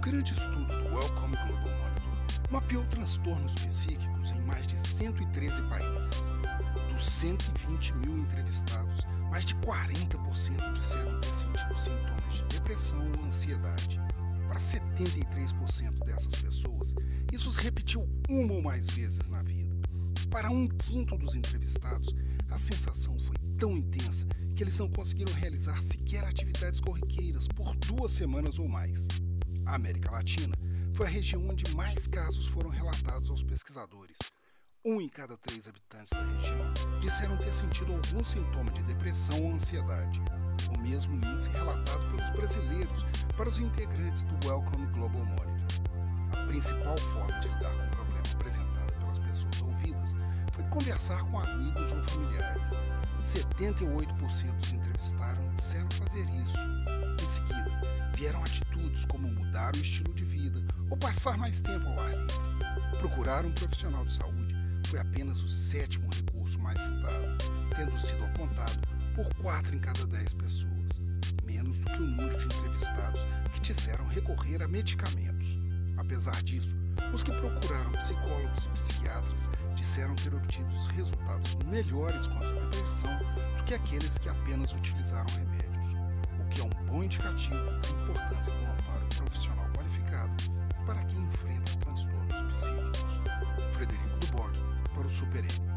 grande estudo do Wellcome Global Monitor mapeou transtornos psíquicos em mais de 113 países. Dos 120 mil entrevistados, mais de 40% disseram ter sentido sintomas de depressão ou ansiedade. Para 73% dessas pessoas, isso se repetiu uma ou mais vezes na vida. Para um quinto dos entrevistados, a sensação foi tão intensa que eles não conseguiram realizar sequer atividades corriqueiras por duas semanas ou mais. A América Latina foi a região onde mais casos foram relatados aos pesquisadores. Um em cada três habitantes da região disseram ter sentido algum sintoma de depressão ou ansiedade, o mesmo índice relatado pelos brasileiros para os integrantes do Welcome Global Monitor. A principal forma de lidar com o problema apresentado pelas pessoas ouvidas foi conversar com amigos ou familiares. 78% dos entrevistados disseram fazer isso. Em seguida, vieram atitudes como mudar o estilo de vida ou passar mais tempo ao ar livre. Procurar um profissional de saúde foi apenas o sétimo recurso mais citado, tendo sido apontado por 4 em cada 10 pessoas, menos do que o número de entrevistados que disseram recorrer a medicamentos. Apesar disso, os que procuraram psicólogos e psiquiatras disseram ter obtido resultados melhores contra a depressão do que aqueles que apenas utilizaram remédios, indicativo da importância do amparo profissional qualificado para quem enfrenta transtornos psíquicos. Frederico Duboc, para o Super.